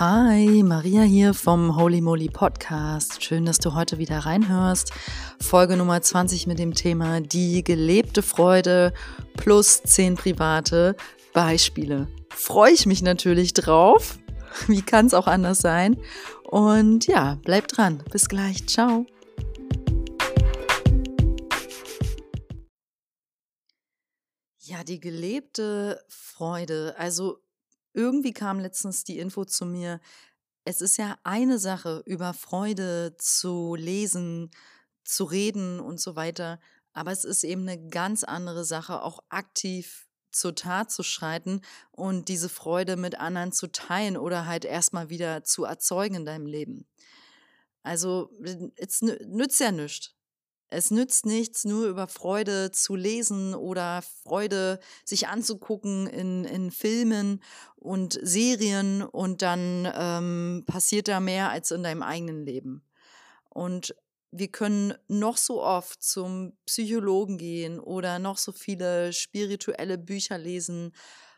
Hi, Maria hier vom Holy Moly Podcast. Schön, dass du heute wieder reinhörst. Folge Nummer 20 mit dem Thema die gelebte Freude plus 10 private Beispiele. Freue ich mich natürlich drauf. Wie kann es auch anders sein? Und ja, bleib dran. Bis gleich. Ciao. Ja, die gelebte Freude. Also irgendwie kam letztens die Info zu mir, es ist ja eine Sache, über Freude zu lesen, zu reden und so weiter, aber es ist eben eine ganz andere Sache, auch aktiv zur Tat zu schreiten und diese Freude mit anderen zu teilen oder halt erstmal wieder zu erzeugen in deinem Leben. Also, es nützt ja nichts. Es nützt nichts, nur über Freude zu lesen oder Freude sich anzugucken in, in Filmen und Serien und dann ähm, passiert da mehr als in deinem eigenen Leben. Und wir können noch so oft zum Psychologen gehen oder noch so viele spirituelle Bücher lesen,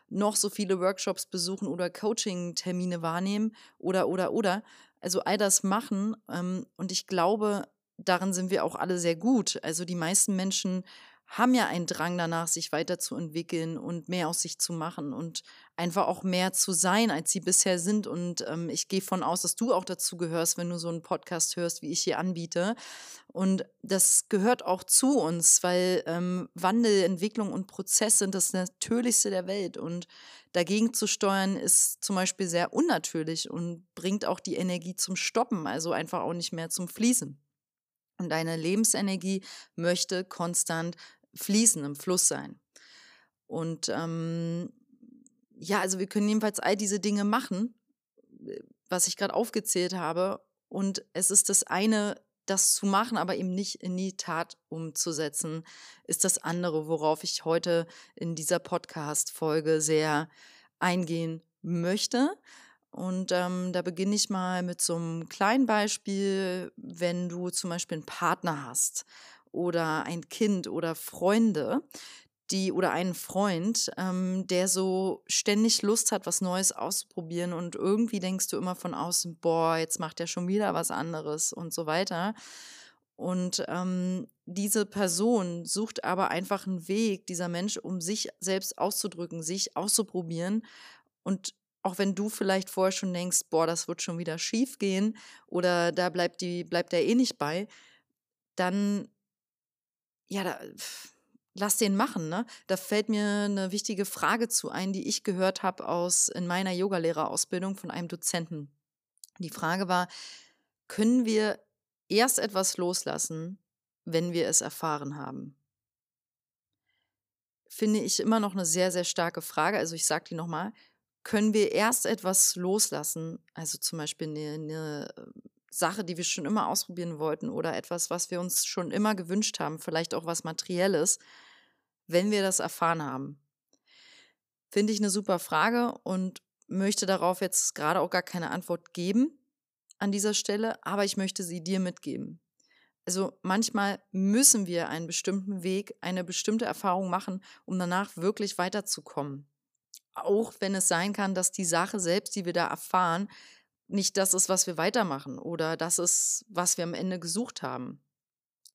noch so viele Workshops besuchen oder Coaching-Termine wahrnehmen oder, oder, oder. Also all das machen. Ähm, und ich glaube, darin sind wir auch alle sehr gut. Also die meisten Menschen haben ja einen Drang danach, sich weiterzuentwickeln und mehr aus sich zu machen und einfach auch mehr zu sein, als sie bisher sind. Und ähm, ich gehe von aus, dass du auch dazu gehörst, wenn du so einen Podcast hörst, wie ich hier anbiete. Und das gehört auch zu uns, weil ähm, Wandel, Entwicklung und Prozess sind das Natürlichste der Welt. Und dagegen zu steuern ist zum Beispiel sehr unnatürlich und bringt auch die Energie zum Stoppen, also einfach auch nicht mehr zum Fließen. Und deine Lebensenergie möchte konstant fließen, im Fluss sein. Und ähm, ja, also wir können jedenfalls all diese Dinge machen, was ich gerade aufgezählt habe. Und es ist das eine, das zu machen, aber eben nicht in die Tat umzusetzen, ist das andere, worauf ich heute in dieser Podcast-Folge sehr eingehen möchte. Und ähm, da beginne ich mal mit so einem kleinen Beispiel, wenn du zum Beispiel einen Partner hast oder ein Kind oder Freunde, die oder einen Freund, ähm, der so ständig Lust hat, was Neues auszuprobieren und irgendwie denkst du immer von außen, boah, jetzt macht er schon wieder was anderes und so weiter. Und ähm, diese Person sucht aber einfach einen Weg, dieser Mensch, um sich selbst auszudrücken, sich auszuprobieren und auch wenn du vielleicht vorher schon denkst, boah, das wird schon wieder schief gehen oder da bleibt die bleibt er eh nicht bei, dann ja, da, lass den machen, ne? Da fällt mir eine wichtige Frage zu ein, die ich gehört habe aus in meiner Yogalehrerausbildung von einem Dozenten. Die Frage war, können wir erst etwas loslassen, wenn wir es erfahren haben? Finde ich immer noch eine sehr, sehr starke Frage. Also ich sage die nochmal können wir erst etwas loslassen, also zum Beispiel eine, eine ähm, Sache, die wir schon immer ausprobieren wollten oder etwas, was wir uns schon immer gewünscht haben, vielleicht auch was Materielles, wenn wir das erfahren haben. Finde ich eine super Frage und möchte darauf jetzt gerade auch gar keine Antwort geben an dieser Stelle, aber ich möchte sie dir mitgeben. Also manchmal müssen wir einen bestimmten Weg, eine bestimmte Erfahrung machen, um danach wirklich weiterzukommen. Auch wenn es sein kann, dass die Sache selbst, die wir da erfahren, nicht das ist, was wir weitermachen oder das ist, was wir am Ende gesucht haben,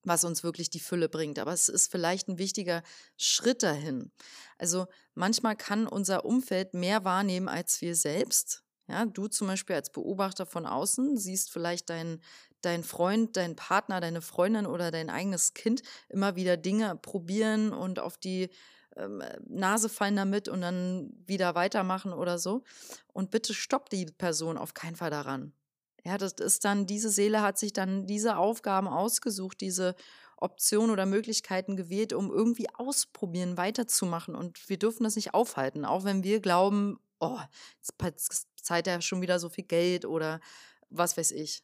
was uns wirklich die Fülle bringt. Aber es ist vielleicht ein wichtiger Schritt dahin. Also manchmal kann unser Umfeld mehr wahrnehmen als wir selbst. Ja, du zum Beispiel als Beobachter von außen siehst vielleicht deinen dein Freund, dein Partner, deine Freundin oder dein eigenes Kind immer wieder Dinge probieren und auf die ähm, Nase fallen damit und dann wieder weitermachen oder so. Und bitte stoppt die Person auf keinen Fall daran. Ja, das ist dann, diese Seele hat sich dann diese Aufgaben ausgesucht, diese Optionen oder Möglichkeiten gewählt, um irgendwie ausprobieren, weiterzumachen. Und wir dürfen das nicht aufhalten, auch wenn wir glauben, oh, jetzt zahlt er schon wieder so viel Geld oder was weiß ich.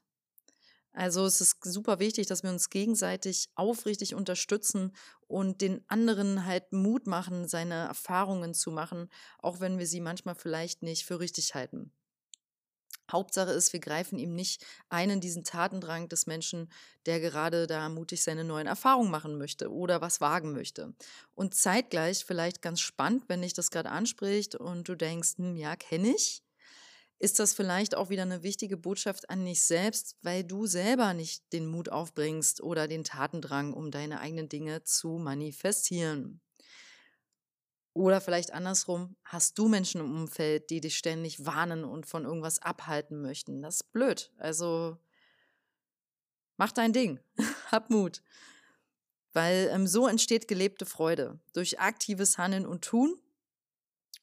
Also es ist super wichtig, dass wir uns gegenseitig aufrichtig unterstützen und den anderen halt Mut machen, seine Erfahrungen zu machen, auch wenn wir sie manchmal vielleicht nicht für richtig halten. Hauptsache ist, wir greifen ihm nicht ein in diesen Tatendrang des Menschen, der gerade da mutig seine neuen Erfahrungen machen möchte oder was wagen möchte. Und zeitgleich vielleicht ganz spannend, wenn dich das gerade anspricht und du denkst, hm, ja, kenne ich. Ist das vielleicht auch wieder eine wichtige Botschaft an dich selbst, weil du selber nicht den Mut aufbringst oder den Tatendrang, um deine eigenen Dinge zu manifestieren. Oder vielleicht andersrum, hast du Menschen im Umfeld, die dich ständig warnen und von irgendwas abhalten möchten. Das ist blöd. Also mach dein Ding. Hab Mut. Weil ähm, so entsteht gelebte Freude. Durch aktives Handeln und Tun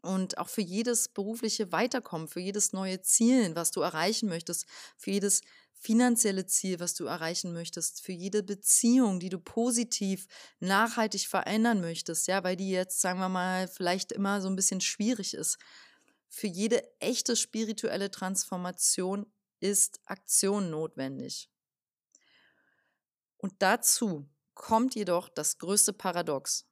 und auch für jedes berufliche Weiterkommen, für jedes neue Ziel, was du erreichen möchtest, für jedes finanzielle Ziel, was du erreichen möchtest, für jede Beziehung, die du positiv, nachhaltig verändern möchtest, ja, weil die jetzt, sagen wir mal, vielleicht immer so ein bisschen schwierig ist. Für jede echte spirituelle Transformation ist Aktion notwendig. Und dazu kommt jedoch das größte Paradox.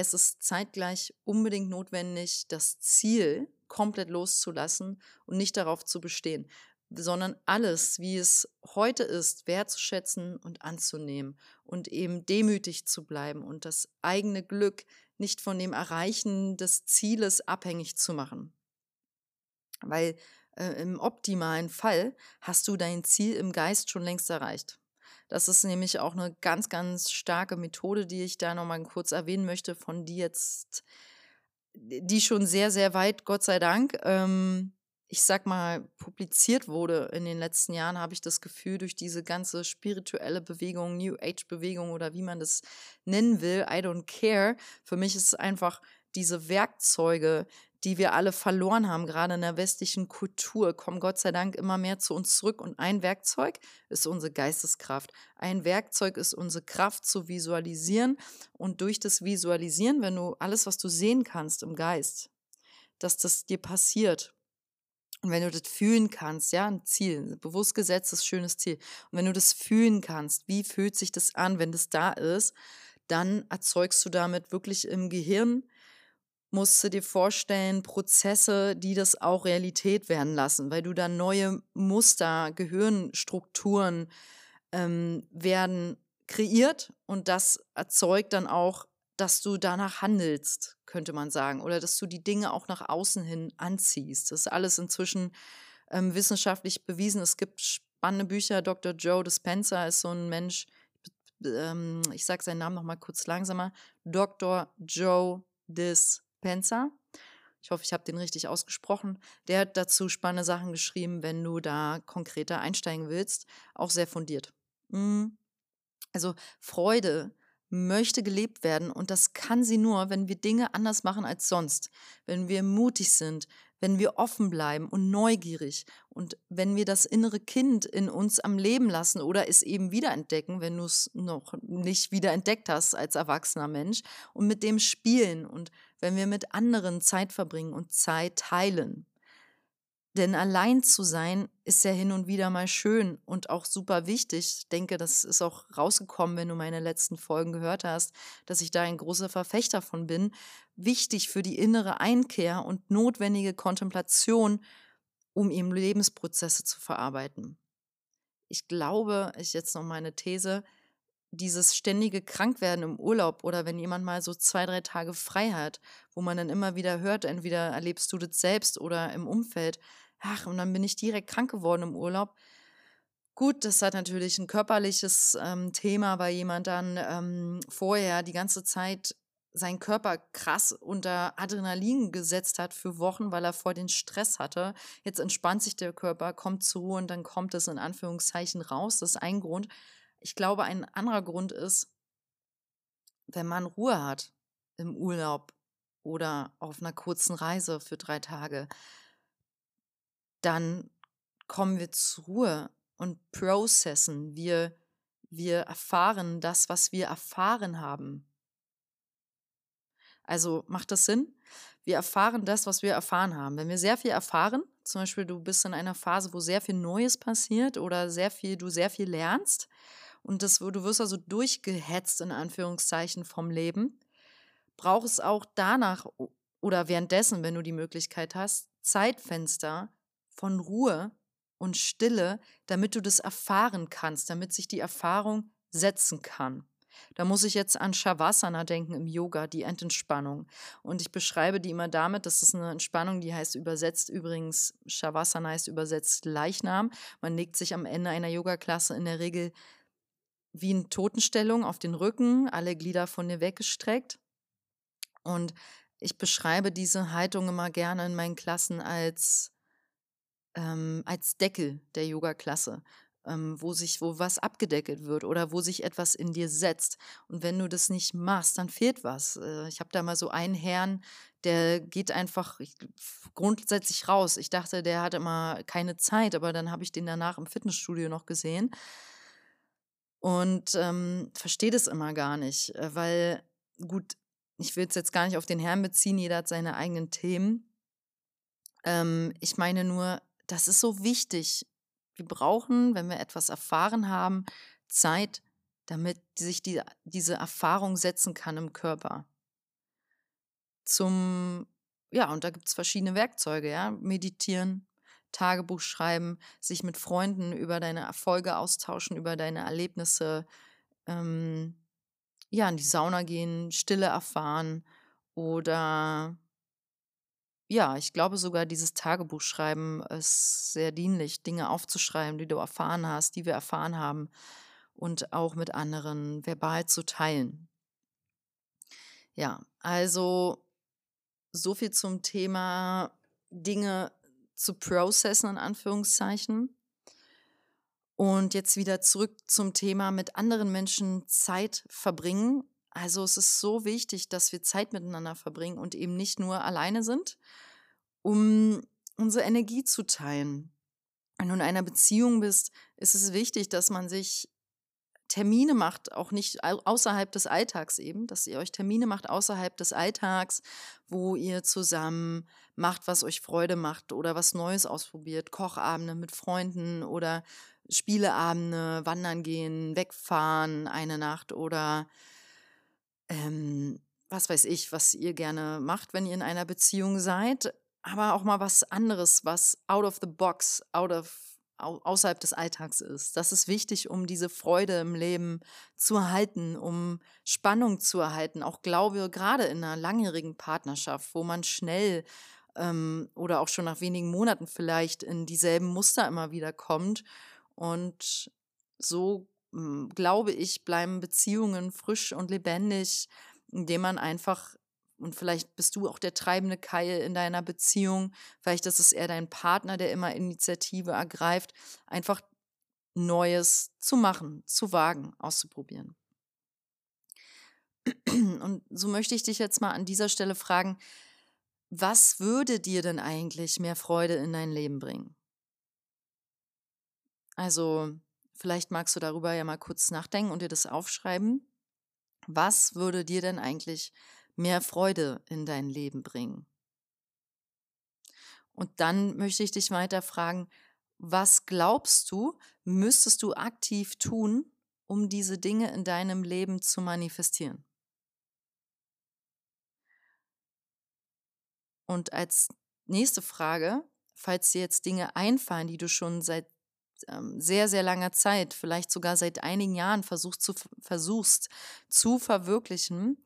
Es ist zeitgleich unbedingt notwendig, das Ziel komplett loszulassen und nicht darauf zu bestehen, sondern alles, wie es heute ist, wertzuschätzen und anzunehmen und eben demütig zu bleiben und das eigene Glück nicht von dem Erreichen des Zieles abhängig zu machen. Weil äh, im optimalen Fall hast du dein Ziel im Geist schon längst erreicht. Das ist nämlich auch eine ganz, ganz starke Methode, die ich da nochmal kurz erwähnen möchte, von die jetzt, die schon sehr, sehr weit, Gott sei Dank, ähm, ich sag mal, publiziert wurde in den letzten Jahren, habe ich das Gefühl, durch diese ganze spirituelle Bewegung, New Age-Bewegung oder wie man das nennen will, I don't care. Für mich ist es einfach diese Werkzeuge, die wir alle verloren haben, gerade in der westlichen Kultur, kommen Gott sei Dank immer mehr zu uns zurück. Und ein Werkzeug ist unsere Geisteskraft. Ein Werkzeug ist unsere Kraft zu visualisieren. Und durch das Visualisieren, wenn du alles, was du sehen kannst im Geist, dass das dir passiert. Und wenn du das fühlen kannst, ja, ein Ziel, ein bewusst gesetztes, schönes Ziel. Und wenn du das fühlen kannst, wie fühlt sich das an, wenn das da ist, dann erzeugst du damit wirklich im Gehirn musst du dir vorstellen, Prozesse, die das auch Realität werden lassen, weil du dann neue Muster, Gehirnstrukturen ähm, werden kreiert und das erzeugt dann auch, dass du danach handelst, könnte man sagen, oder dass du die Dinge auch nach außen hin anziehst. Das ist alles inzwischen ähm, wissenschaftlich bewiesen. Es gibt spannende Bücher. Dr. Joe Dispenza ist so ein Mensch, ähm, ich sage seinen Namen noch mal kurz langsamer. Dr. Joe Dispenza. Penzer. Ich hoffe, ich habe den richtig ausgesprochen. Der hat dazu spannende Sachen geschrieben, wenn du da konkreter einsteigen willst. Auch sehr fundiert. Mhm. Also Freude möchte gelebt werden und das kann sie nur, wenn wir Dinge anders machen als sonst, wenn wir mutig sind, wenn wir offen bleiben und neugierig und wenn wir das innere Kind in uns am Leben lassen oder es eben wiederentdecken, wenn du es noch nicht wiederentdeckt hast als erwachsener Mensch und mit dem spielen und wenn wir mit anderen Zeit verbringen und Zeit teilen. Denn allein zu sein ist ja hin und wieder mal schön und auch super wichtig. Ich denke, das ist auch rausgekommen, wenn du meine letzten Folgen gehört hast, dass ich da ein großer Verfechter von bin. Wichtig für die innere Einkehr und notwendige Kontemplation, um eben Lebensprozesse zu verarbeiten. Ich glaube, ich jetzt noch meine These, dieses ständige Krankwerden im Urlaub oder wenn jemand mal so zwei, drei Tage frei hat, wo man dann immer wieder hört, entweder erlebst du das selbst oder im Umfeld, ach, und dann bin ich direkt krank geworden im Urlaub. Gut, das hat natürlich ein körperliches ähm, Thema, weil jemand dann ähm, vorher die ganze Zeit seinen Körper krass unter Adrenalin gesetzt hat für Wochen, weil er vor den Stress hatte. Jetzt entspannt sich der Körper, kommt zur Ruhe und dann kommt es in Anführungszeichen raus. Das ist ein Grund. Ich glaube, ein anderer Grund ist, wenn man Ruhe hat im Urlaub oder auf einer kurzen Reise für drei Tage, dann kommen wir zur Ruhe und processen. Wir, wir erfahren das, was wir erfahren haben. Also macht das Sinn? Wir erfahren das, was wir erfahren haben. Wenn wir sehr viel erfahren, zum Beispiel du bist in einer Phase, wo sehr viel Neues passiert oder sehr viel, du sehr viel lernst, und das, du wirst also durchgehetzt in Anführungszeichen vom Leben, braucht es auch danach oder währenddessen, wenn du die Möglichkeit hast, Zeitfenster von Ruhe und Stille, damit du das erfahren kannst, damit sich die Erfahrung setzen kann. Da muss ich jetzt an Shavasana denken im Yoga, die Endentspannung. Und ich beschreibe die immer damit, das ist eine Entspannung, die heißt übersetzt übrigens, Shavasana heißt übersetzt Leichnam. Man legt sich am Ende einer Yoga-Klasse in der Regel wie in Totenstellung auf den Rücken, alle Glieder von dir weggestreckt. Und ich beschreibe diese Haltung immer gerne in meinen Klassen als, ähm, als Deckel der Yoga-Klasse ähm, wo sich, wo was abgedeckelt wird oder wo sich etwas in dir setzt. Und wenn du das nicht machst, dann fehlt was. Äh, ich habe da mal so einen Herrn, der geht einfach ich, grundsätzlich raus. Ich dachte, der hat immer keine Zeit, aber dann habe ich den danach im Fitnessstudio noch gesehen und ähm, verstehe das immer gar nicht, äh, weil gut, ich will es jetzt gar nicht auf den Herrn beziehen, jeder hat seine eigenen Themen. Ähm, ich meine nur, das ist so wichtig, wir brauchen, wenn wir etwas erfahren haben, Zeit, damit sich die, diese Erfahrung setzen kann im Körper. Zum, ja, und da gibt es verschiedene Werkzeuge, ja, meditieren, Tagebuch schreiben, sich mit Freunden über deine Erfolge austauschen, über deine Erlebnisse, ähm, ja, in die Sauna gehen, Stille erfahren oder ja, ich glaube sogar, dieses Tagebuchschreiben ist sehr dienlich, Dinge aufzuschreiben, die du erfahren hast, die wir erfahren haben und auch mit anderen verbal zu teilen. Ja, also so viel zum Thema Dinge zu processen, in Anführungszeichen. Und jetzt wieder zurück zum Thema mit anderen Menschen Zeit verbringen. Also es ist so wichtig, dass wir Zeit miteinander verbringen und eben nicht nur alleine sind, um unsere Energie zu teilen. Wenn du in einer Beziehung bist, ist es wichtig, dass man sich Termine macht, auch nicht außerhalb des Alltags eben, dass ihr euch Termine macht außerhalb des Alltags, wo ihr zusammen macht, was euch Freude macht oder was Neues ausprobiert, Kochabende mit Freunden oder Spieleabende, wandern gehen, wegfahren eine Nacht oder ähm, was weiß ich, was ihr gerne macht, wenn ihr in einer Beziehung seid, aber auch mal was anderes, was out of the box, out of außerhalb des Alltags ist. Das ist wichtig, um diese Freude im Leben zu erhalten, um Spannung zu erhalten. Auch glaube, gerade in einer langjährigen Partnerschaft, wo man schnell ähm, oder auch schon nach wenigen Monaten vielleicht in dieselben Muster immer wieder kommt. Und so hm, glaube ich, bleiben Beziehungen frisch und lebendig, indem man einfach, und vielleicht bist du auch der treibende Keil in deiner Beziehung, vielleicht ist es eher dein Partner, der immer Initiative ergreift, einfach Neues zu machen, zu wagen, auszuprobieren. Und so möchte ich dich jetzt mal an dieser Stelle fragen, was würde dir denn eigentlich mehr Freude in dein Leben bringen? Also Vielleicht magst du darüber ja mal kurz nachdenken und dir das aufschreiben. Was würde dir denn eigentlich mehr Freude in dein Leben bringen? Und dann möchte ich dich weiter fragen, was glaubst du, müsstest du aktiv tun, um diese Dinge in deinem Leben zu manifestieren? Und als nächste Frage, falls dir jetzt Dinge einfallen, die du schon seit ähm, sehr, sehr langer Zeit, vielleicht sogar seit einigen Jahren versuchst zu, versuchst zu verwirklichen,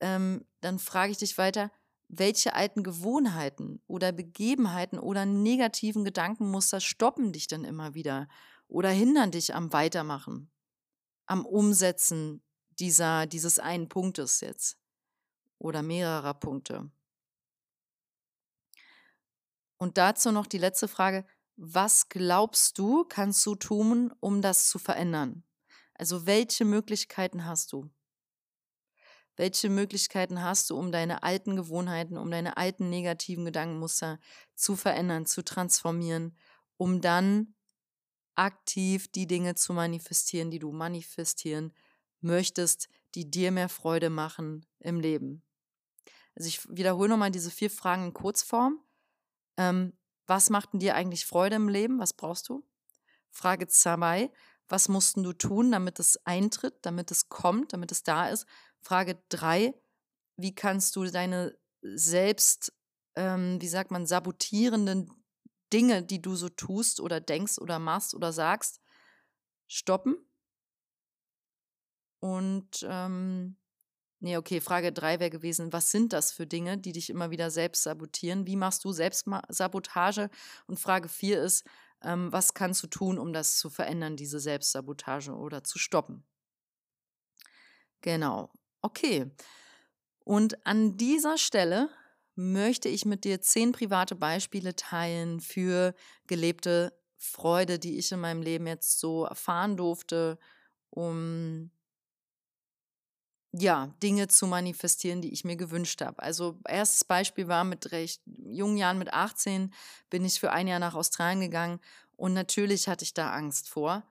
ähm, dann frage ich dich weiter, welche alten Gewohnheiten oder Begebenheiten oder negativen Gedankenmuster stoppen dich denn immer wieder oder hindern dich am Weitermachen, am Umsetzen dieser, dieses einen Punktes jetzt oder mehrerer Punkte? Und dazu noch die letzte Frage, was glaubst du, kannst du tun, um das zu verändern? Also welche Möglichkeiten hast du? Welche Möglichkeiten hast du, um deine alten Gewohnheiten, um deine alten negativen Gedankenmuster zu verändern, zu transformieren, um dann aktiv die Dinge zu manifestieren, die du manifestieren möchtest, die dir mehr Freude machen im Leben? Also ich wiederhole nochmal diese vier Fragen in Kurzform. Ähm, was macht denn dir eigentlich Freude im Leben? Was brauchst du? Frage zwei, was mussten du tun, damit es eintritt, damit es kommt, damit es da ist? Frage drei, wie kannst du deine selbst, ähm, wie sagt man, sabotierenden Dinge, die du so tust oder denkst oder machst oder sagst, stoppen? Und ähm, nee, okay, Frage drei wäre gewesen, was sind das für Dinge, die dich immer wieder selbst sabotieren? Wie machst du Selbstsabotage? Und Frage vier ist, ähm, was kannst du tun, um das zu verändern, diese Selbstsabotage oder zu stoppen? Genau. Okay. Und an dieser Stelle möchte ich mit dir zehn private Beispiele teilen für gelebte Freude, die ich in meinem Leben jetzt so erfahren durfte, um ja, Dinge zu manifestieren, die ich mir gewünscht habe. Also erstes Beispiel war mit recht jungen Jahren, mit 18, bin ich für ein Jahr nach Australien gegangen und natürlich hatte ich da Angst vor,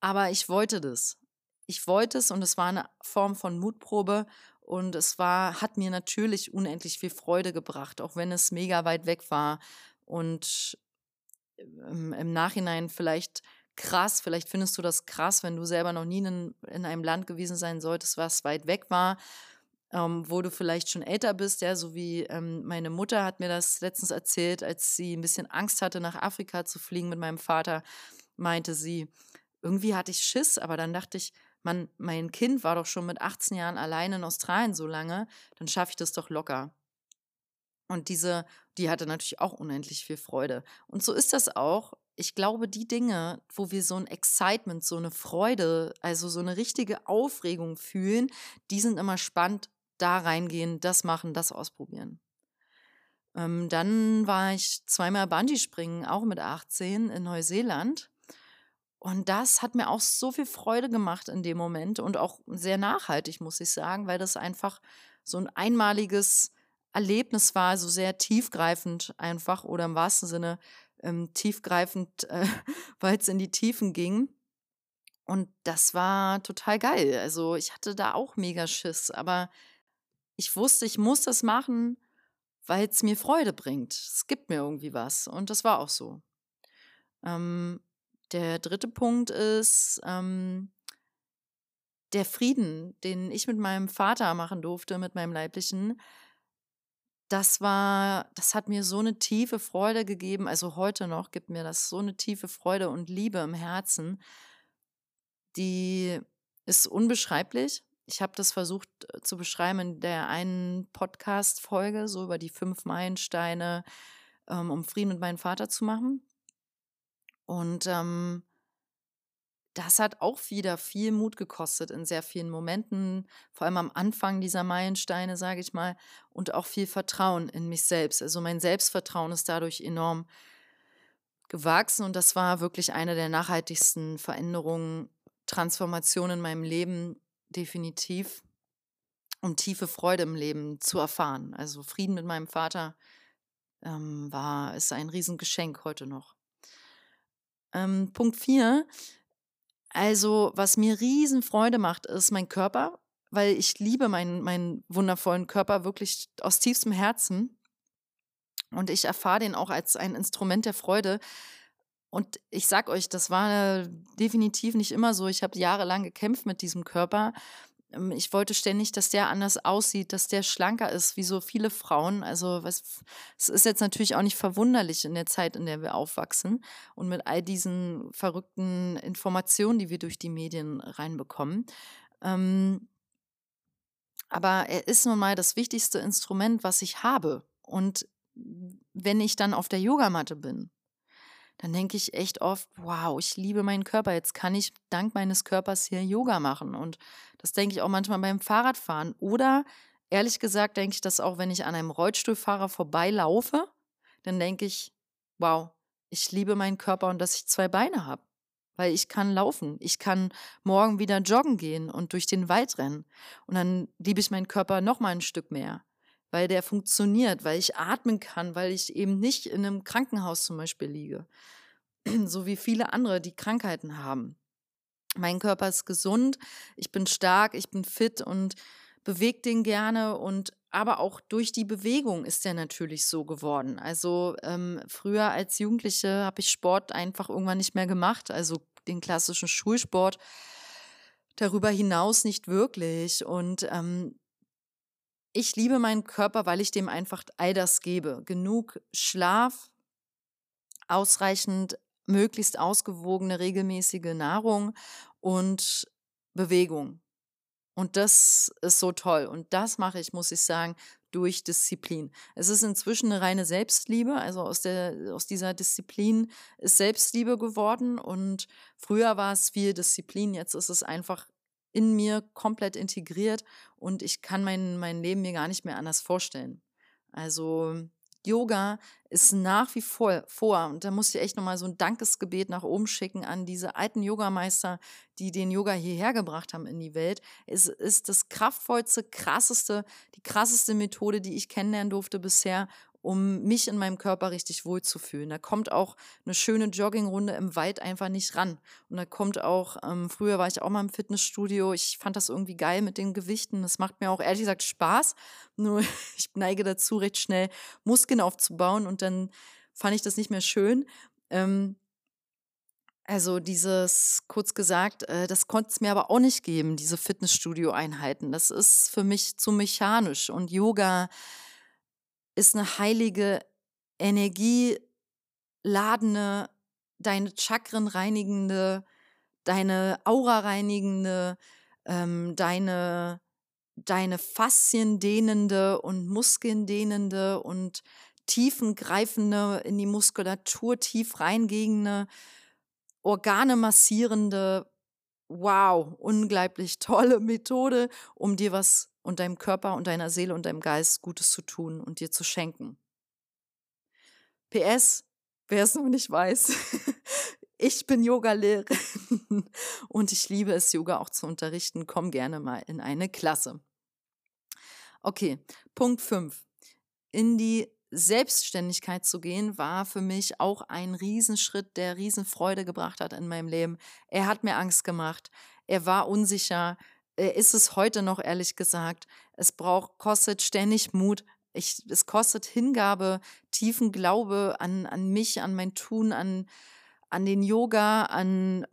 aber ich wollte das. Ich wollte es und es war eine Form von Mutprobe und es war, hat mir natürlich unendlich viel Freude gebracht, auch wenn es mega weit weg war und im, im Nachhinein vielleicht krass, vielleicht findest du das krass, wenn du selber noch nie in, in einem Land gewesen sein solltest, was weit weg war, ähm, wo du vielleicht schon älter bist, ja, so wie ähm, meine Mutter hat mir das letztens erzählt, als sie ein bisschen Angst hatte, nach Afrika zu fliegen mit meinem Vater, meinte sie, irgendwie hatte ich Schiss, aber dann dachte ich, man, mein Kind war doch schon mit 18 Jahren allein in Australien so lange, dann schaffe ich das doch locker. Und diese, die hatte natürlich auch unendlich viel Freude. Und so ist das auch ich glaube, die Dinge, wo wir so ein Excitement, so eine Freude, also so eine richtige Aufregung fühlen, die sind immer spannend, da reingehen, das machen, das ausprobieren. Ähm, dann war ich zweimal Bungee-Springen, auch mit 18 in Neuseeland. Und das hat mir auch so viel Freude gemacht in dem Moment und auch sehr nachhaltig, muss ich sagen, weil das einfach so ein einmaliges Erlebnis war, so sehr tiefgreifend einfach oder im wahrsten Sinne ähm, tiefgreifend, äh, weil es in die Tiefen ging. Und das war total geil. Also ich hatte da auch mega Schiss, aber ich wusste, ich muss das machen, weil es mir Freude bringt. Es gibt mir irgendwie was. Und das war auch so. Ähm, der dritte Punkt ist ähm, der Frieden, den ich mit meinem Vater machen durfte, mit meinem leiblichen das war, das hat mir so eine tiefe Freude gegeben. Also heute noch gibt mir das so eine tiefe Freude und Liebe im Herzen. Die ist unbeschreiblich. Ich habe das versucht äh, zu beschreiben in der einen Podcast-Folge, so über die fünf Meilensteine, ähm, um Frieden mit meinem Vater zu machen. Und ähm, das hat auch wieder viel Mut gekostet in sehr vielen Momenten, vor allem am Anfang dieser Meilensteine, sage ich mal, und auch viel Vertrauen in mich selbst. Also mein Selbstvertrauen ist dadurch enorm gewachsen und das war wirklich eine der nachhaltigsten Veränderungen, Transformationen in meinem Leben, definitiv, um tiefe Freude im Leben zu erfahren. Also Frieden mit meinem Vater ähm, war, ist ein Riesengeschenk heute noch. Ähm, Punkt 4 also, was mir riesen Freude macht, ist mein Körper, weil ich liebe meinen, meinen wundervollen Körper wirklich aus tiefstem Herzen. Und ich erfahre den auch als ein Instrument der Freude. Und ich sag euch, das war definitiv nicht immer so. Ich habe jahrelang gekämpft mit diesem Körper ich wollte ständig, dass der anders aussieht, dass der schlanker ist, wie so viele Frauen. Also es ist jetzt natürlich auch nicht verwunderlich in der Zeit, in der wir aufwachsen und mit all diesen verrückten Informationen, die wir durch die Medien reinbekommen. Ähm, aber er ist nun mal das wichtigste Instrument, was ich habe. Und wenn ich dann auf der Yogamatte bin, dann denke ich echt oft, wow, ich liebe meinen Körper, jetzt kann ich dank meines Körpers hier Yoga machen. Und das denke ich auch manchmal beim Fahrradfahren. Oder ehrlich gesagt denke ich das auch, wenn ich an einem Rollstuhlfahrer vorbeilaufe, dann denke ich, wow, ich liebe meinen Körper und dass ich zwei Beine habe. Weil ich kann laufen. Ich kann morgen wieder joggen gehen und durch den Wald rennen. Und dann liebe ich meinen Körper noch mal ein Stück mehr weil der funktioniert, weil ich atmen kann, weil ich eben nicht in einem Krankenhaus zum Beispiel liege. So wie viele andere, die Krankheiten haben. Mein Körper ist gesund, ich bin stark, ich bin fit und bewege den gerne und aber auch durch die Bewegung ist der natürlich so geworden. Also ähm, früher als Jugendliche habe ich Sport einfach irgendwann nicht mehr gemacht, also den klassischen Schulsport. Darüber hinaus nicht wirklich. Und ähm, ich liebe meinen Körper, weil ich dem einfach all das gebe. Genug Schlaf, ausreichend, möglichst ausgewogene, regelmäßige Nahrung und Bewegung. Und das ist so toll. Und das mache ich, muss ich sagen, durch Disziplin. Es ist inzwischen eine reine Selbstliebe. Also aus, der, aus dieser Disziplin ist Selbstliebe geworden. Und früher war es viel Disziplin. Jetzt ist es einfach in mir komplett integriert. Und ich kann mein, mein Leben mir gar nicht mehr anders vorstellen. Also Yoga ist nach wie vor, vor und da muss ich echt nochmal so ein Dankesgebet nach oben schicken an diese alten Yogameister, die den Yoga hierher gebracht haben in die Welt. Es ist das kraftvollste, krasseste, die krasseste Methode, die ich kennenlernen durfte bisher um mich in meinem Körper richtig wohlzufühlen. Da kommt auch eine schöne Joggingrunde im Wald einfach nicht ran. Und da kommt auch, ähm, früher war ich auch mal im Fitnessstudio, ich fand das irgendwie geil mit den Gewichten. Das macht mir auch ehrlich gesagt Spaß. Nur ich neige dazu, recht schnell Muskeln aufzubauen und dann fand ich das nicht mehr schön. Ähm, also dieses, kurz gesagt, äh, das konnte es mir aber auch nicht geben, diese Fitnessstudio-Einheiten. Das ist für mich zu mechanisch und Yoga ist eine heilige, energieladene, deine Chakren reinigende, deine Aura reinigende, ähm, deine, deine Faszien dehnende und Muskeln dehnende und tiefengreifende, in die Muskulatur tief reingehende, Organe massierende, wow, unglaublich tolle Methode, um dir was und deinem Körper und deiner Seele und deinem Geist Gutes zu tun und dir zu schenken. PS, wer es noch nicht weiß, ich bin Yogalehrerin und ich liebe es, Yoga auch zu unterrichten. Komm gerne mal in eine Klasse. Okay, Punkt 5. In die Selbstständigkeit zu gehen, war für mich auch ein Riesenschritt, der Riesenfreude gebracht hat in meinem Leben. Er hat mir Angst gemacht. Er war unsicher. Äh, ist es heute noch, ehrlich gesagt. Es braucht, kostet ständig Mut. Ich, es kostet Hingabe, tiefen Glaube an, an mich, an mein Tun, an, an den Yoga, an,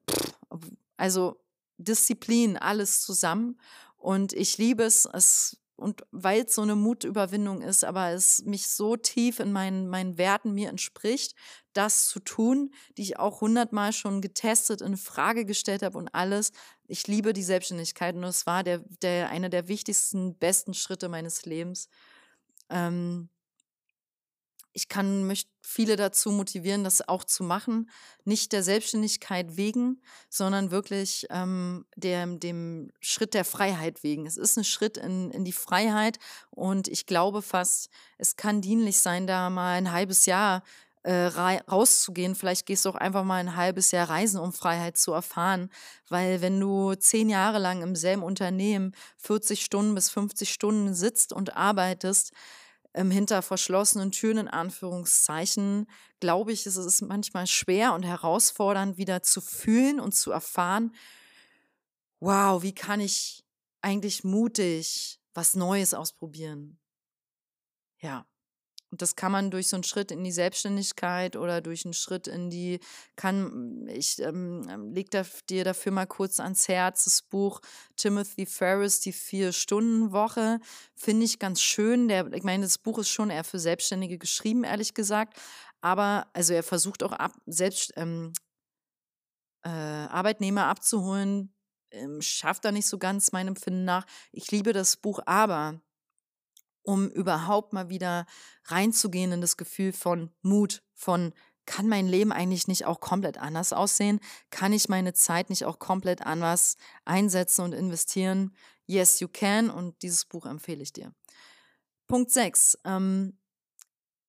also Disziplin, alles zusammen. Und ich liebe es, es und weil es so eine Mutüberwindung ist, aber es mich so tief in meinen, meinen Werten mir entspricht, das zu tun, die ich auch hundertmal schon getestet, in Frage gestellt habe und alles. Ich liebe die Selbstständigkeit und es war der, der, einer der wichtigsten, besten Schritte meines Lebens. Ähm, ich kann möchte viele dazu motivieren, das auch zu machen, nicht der Selbstständigkeit wegen, sondern wirklich ähm, der, dem Schritt der Freiheit wegen. Es ist ein Schritt in, in die Freiheit und ich glaube fast, es kann dienlich sein, da mal ein halbes Jahr äh, rauszugehen. Vielleicht gehst du auch einfach mal ein halbes Jahr reisen, um Freiheit zu erfahren. Weil wenn du zehn Jahre lang im selben Unternehmen 40 Stunden bis 50 Stunden sitzt und arbeitest, ähm, hinter verschlossenen Türen in Anführungszeichen, glaube ich, ist es manchmal schwer und herausfordernd, wieder zu fühlen und zu erfahren, wow, wie kann ich eigentlich mutig was Neues ausprobieren? Ja. Und das kann man durch so einen Schritt in die Selbstständigkeit oder durch einen Schritt in die, kann, ich ähm, ähm leg da, dir dafür mal kurz ans Herz, das Buch Timothy Ferris, die Vier-Stunden-Woche, finde ich ganz schön. Der, ich meine, das Buch ist schon eher für Selbstständige geschrieben, ehrlich gesagt. Aber, also er versucht auch ab, selbst, ähm, äh, Arbeitnehmer abzuholen, ähm, schafft er nicht so ganz meinem Empfinden nach. Ich liebe das Buch, aber um überhaupt mal wieder reinzugehen in das Gefühl von Mut, von kann mein Leben eigentlich nicht auch komplett anders aussehen? Kann ich meine Zeit nicht auch komplett anders einsetzen und investieren? Yes, you can und dieses Buch empfehle ich dir. Punkt 6. Ähm,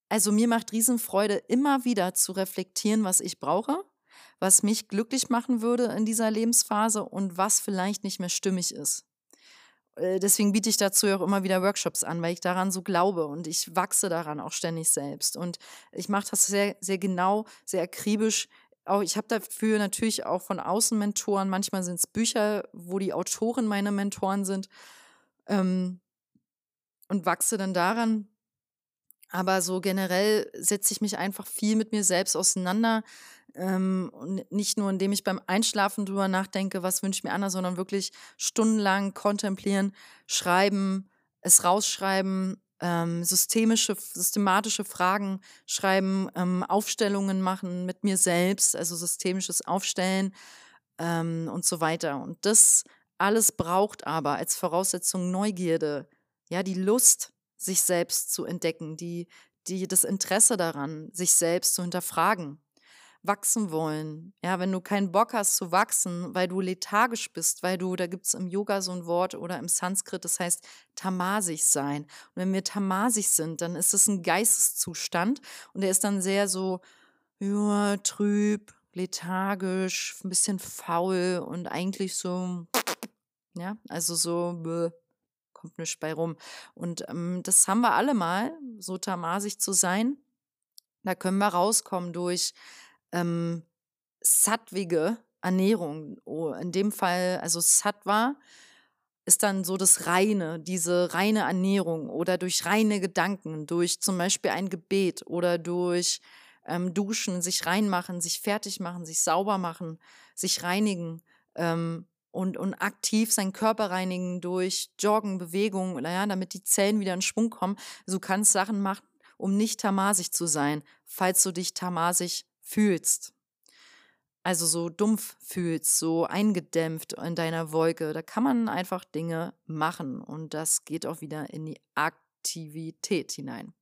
also mir macht Riesenfreude, immer wieder zu reflektieren, was ich brauche, was mich glücklich machen würde in dieser Lebensphase und was vielleicht nicht mehr stimmig ist. Äh, deswegen biete ich dazu auch immer wieder Workshops an, weil ich daran so glaube und ich wachse daran auch ständig selbst. Und ich mache das sehr, sehr genau, sehr akribisch. Auch ich habe dafür natürlich auch von außen Mentoren. Manchmal sind es Bücher, wo die Autoren meine Mentoren sind. Ähm, und wachse dann daran. Aber so generell setze ich mich einfach viel mit mir selbst auseinander, ähm, nicht nur, indem ich beim Einschlafen drüber nachdenke, was wünsche ich mir anders, sondern wirklich stundenlang kontemplieren, schreiben, es rausschreiben, ähm, systemische, systematische Fragen schreiben, ähm, Aufstellungen machen mit mir selbst, also systemisches Aufstellen ähm, und so weiter. Und das Alles braucht aber als Voraussetzung Neugierde, ja, die Lust, sich selbst zu entdecken, die, die, das Interesse daran, sich selbst zu hinterfragen wachsen wollen. Ja, wenn du keinen Bock hast zu wachsen, weil du lethargisch bist, weil du, da gibt es im Yoga so ein Wort oder im Sanskrit, das heißt tamasig sein. Und wenn wir tamasig sind, dann ist es ein Geisteszustand und der ist dann sehr so, ja, trüb, lethargisch, ein bisschen faul und eigentlich so, ja, also so, bäh, kommt nichts bei rum. Und ähm, das haben wir alle mal, so tamasig zu sein. Da können wir rauskommen durch ähm, sattwige Ernährung. Oh, in dem Fall, also sattwa ist dann so das Reine, diese reine Ernährung oder durch reine Gedanken, durch zum Beispiel ein Gebet oder durch ähm, Duschen, sich reinmachen, sich fertig machen, sich sauber machen, sich reinigen ähm, und, und aktiv seinen Körper reinigen durch Joggen, Bewegung, naja, damit die Zellen wieder in Schwung kommen. Also du kannst Sachen machen, um nicht tamasig zu sein, falls du dich tamasig fühlst. Also so dumpf fühlst, so eingedämpft in deiner Wolke. Da kann man einfach Dinge machen und das geht auch wieder in die Aktivität hinein.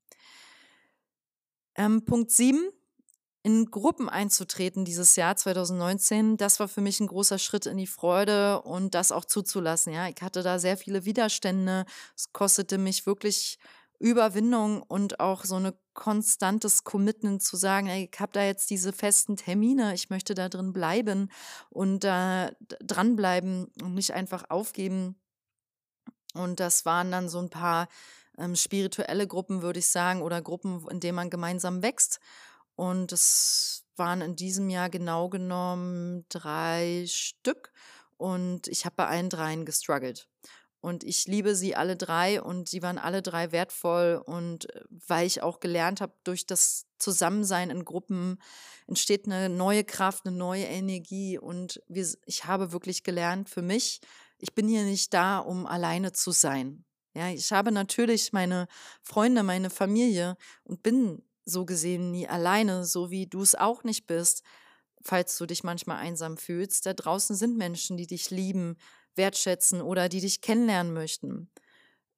Ähm, Punkt 7. In Gruppen einzutreten dieses Jahr 2019, das war für mich ein großer Schritt in die Freude und das auch zuzulassen. Ja, ich hatte da sehr viele Widerstände. Es kostete mich wirklich Überwindung und auch so ein konstantes Commitment zu sagen, ey, ich habe da jetzt diese festen Termine, ich möchte da drin bleiben und äh, dranbleiben und nicht einfach aufgeben. Und das waren dann so ein paar ähm, spirituelle Gruppen, würde ich sagen, oder Gruppen, in denen man gemeinsam wächst. Und es waren in diesem Jahr genau genommen drei Stück. Und ich habe bei allen dreien gestruggelt. Und ich liebe sie alle drei und sie waren alle drei wertvoll. Und äh, weil ich auch gelernt habe, durch das Zusammensein in Gruppen entsteht eine neue Kraft, eine neue Energie. Und wir, ich habe wirklich gelernt für mich, ich bin hier nicht da, um alleine zu sein. Ja, ich habe natürlich meine Freunde, meine Familie und bin so gesehen nie alleine, so wie du es auch nicht bist, falls du dich manchmal einsam fühlst. Da draußen sind Menschen, die dich lieben, wertschätzen oder die dich kennenlernen möchten.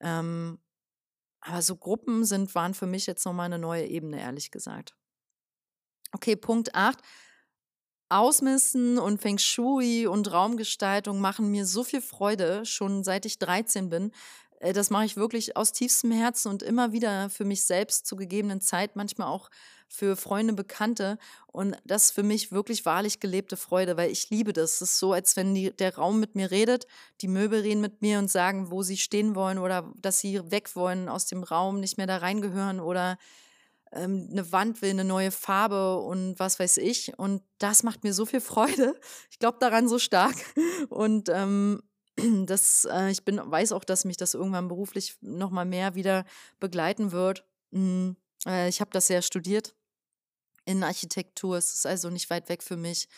Ähm, aber so Gruppen sind, waren für mich jetzt nochmal eine neue Ebene, ehrlich gesagt. Okay, Punkt 8. Ausmisten und Feng Shui und Raumgestaltung machen mir so viel Freude, schon seit ich 13 bin. Äh, das mache ich wirklich aus tiefstem Herzen und immer wieder für mich selbst zu gegebenen Zeit, manchmal auch für Freunde, Bekannte. Und das ist für mich wirklich wahrlich gelebte Freude, weil ich liebe das. Es ist so, als wenn die, der Raum mit mir redet, die Möbel reden mit mir und sagen, wo sie stehen wollen oder dass sie weg wollen aus dem Raum, nicht mehr da reingehören oder ähm, eine Wand will eine neue Farbe und was weiß ich. Und das macht mir so viel Freude. Ich glaube daran so stark. Und ähm, das, äh, ich bin, weiß auch, dass mich das irgendwann beruflich noch mal mehr wieder begleiten wird. Mhm. Äh, ich habe das ja studiert in Architektur. Es ist also nicht weit weg für mich.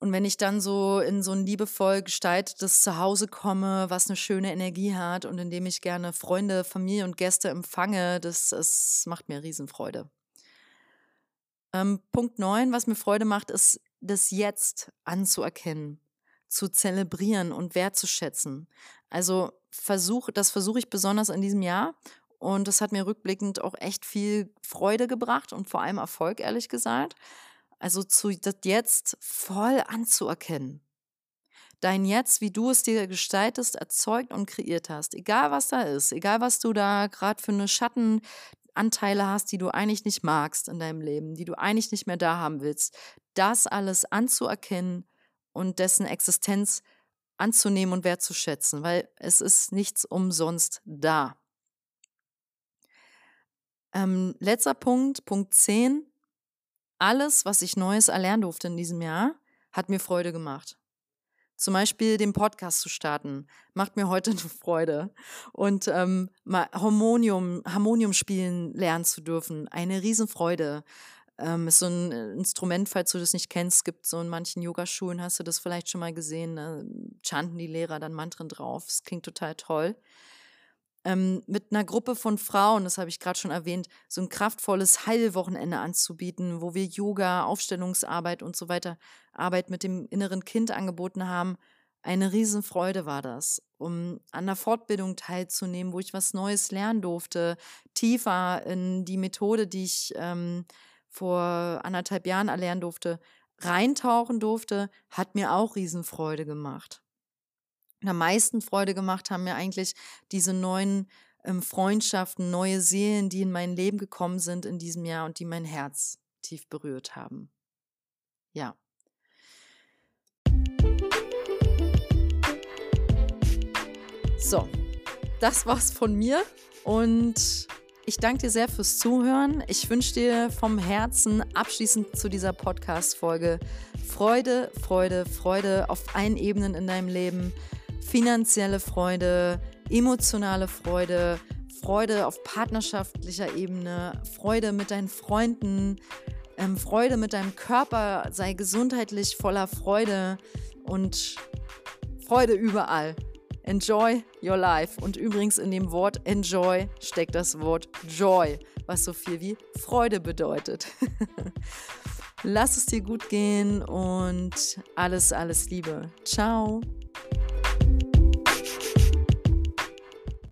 Und wenn ich dann so in so ein liebevoll gestaltetes Zuhause komme, was eine schöne Energie hat und in dem ich gerne Freunde, Familie und Gäste empfange, das, das macht mir Riesenfreude. Ähm, Punkt 9, was mir Freude macht, ist, das Jetzt anzuerkennen, zu zelebrieren und wertzuschätzen. Also versuch, das versuche ich besonders in diesem Jahr und das hat mir rückblickend auch echt viel Freude gebracht und vor allem Erfolg, ehrlich gesagt. Also zu das Jetzt voll anzuerkennen. Dein Jetzt, wie du es dir gestaltest, erzeugt und kreiert hast. Egal was da ist, egal was du da gerade für eine Schattenanteile hast, die du eigentlich nicht magst in deinem Leben, die du eigentlich nicht mehr da haben willst, das alles anzuerkennen und dessen Existenz anzunehmen und wertzuschätzen, weil es ist nichts umsonst da. Ähm, letzter Punkt, Punkt 10. Alles, was ich Neues erlernen durfte in diesem Jahr, hat mir Freude gemacht. Zum Beispiel den Podcast zu starten, macht mir heute eine Freude. Und ähm, mal Harmonium, Harmonium spielen lernen zu dürfen, eine Riesenfreude. Ähm, ist so ein äh, Instrument, falls du das nicht kennst, gibt so in manchen Yogaschulen, hast du das vielleicht schon mal gesehen, ne? chanten die Lehrer dann Mantren drauf. Das klingt total toll ähm, mit einer Gruppe von Frauen, das habe ich gerade schon erwähnt, so ein kraftvolles Heilwochenende anzubieten, wo wir Yoga, Aufstellungsarbeit und so weiter, Arbeit mit dem inneren Kind angeboten haben. Eine Riesenfreude war das, um an der Fortbildung teilzunehmen, wo ich was Neues lernen durfte, tiefer in die Methode, die ich ähm, vor anderthalb Jahren erlernen durfte, reintauchen durfte, hat mir auch Riesenfreude gemacht. Und am meisten Freude gemacht haben mir eigentlich diese neuen ähm, Freundschaften, neue Seelen, die in mein Leben gekommen sind in diesem Jahr und die mein Herz tief berührt haben. Ja. So, das war's von mir und ich danke dir sehr fürs Zuhören. Ich wünsche dir vom Herzen abschließend zu dieser Podcast-Folge Freude, Freude, Freude auf allen Ebenen in deinem Leben. Finanzielle Freude, emotionale Freude, Freude auf partnerschaftlicher Ebene, Freude mit deinen Freunden, ähm, Freude mit deinem Körper, sei gesundheitlich voller Freude und Freude überall. Enjoy your life. Und übrigens in dem Wort enjoy steckt das Wort joy, was so viel wie Freude bedeutet. Lass es dir gut gehen und alles, alles Liebe. Ciao.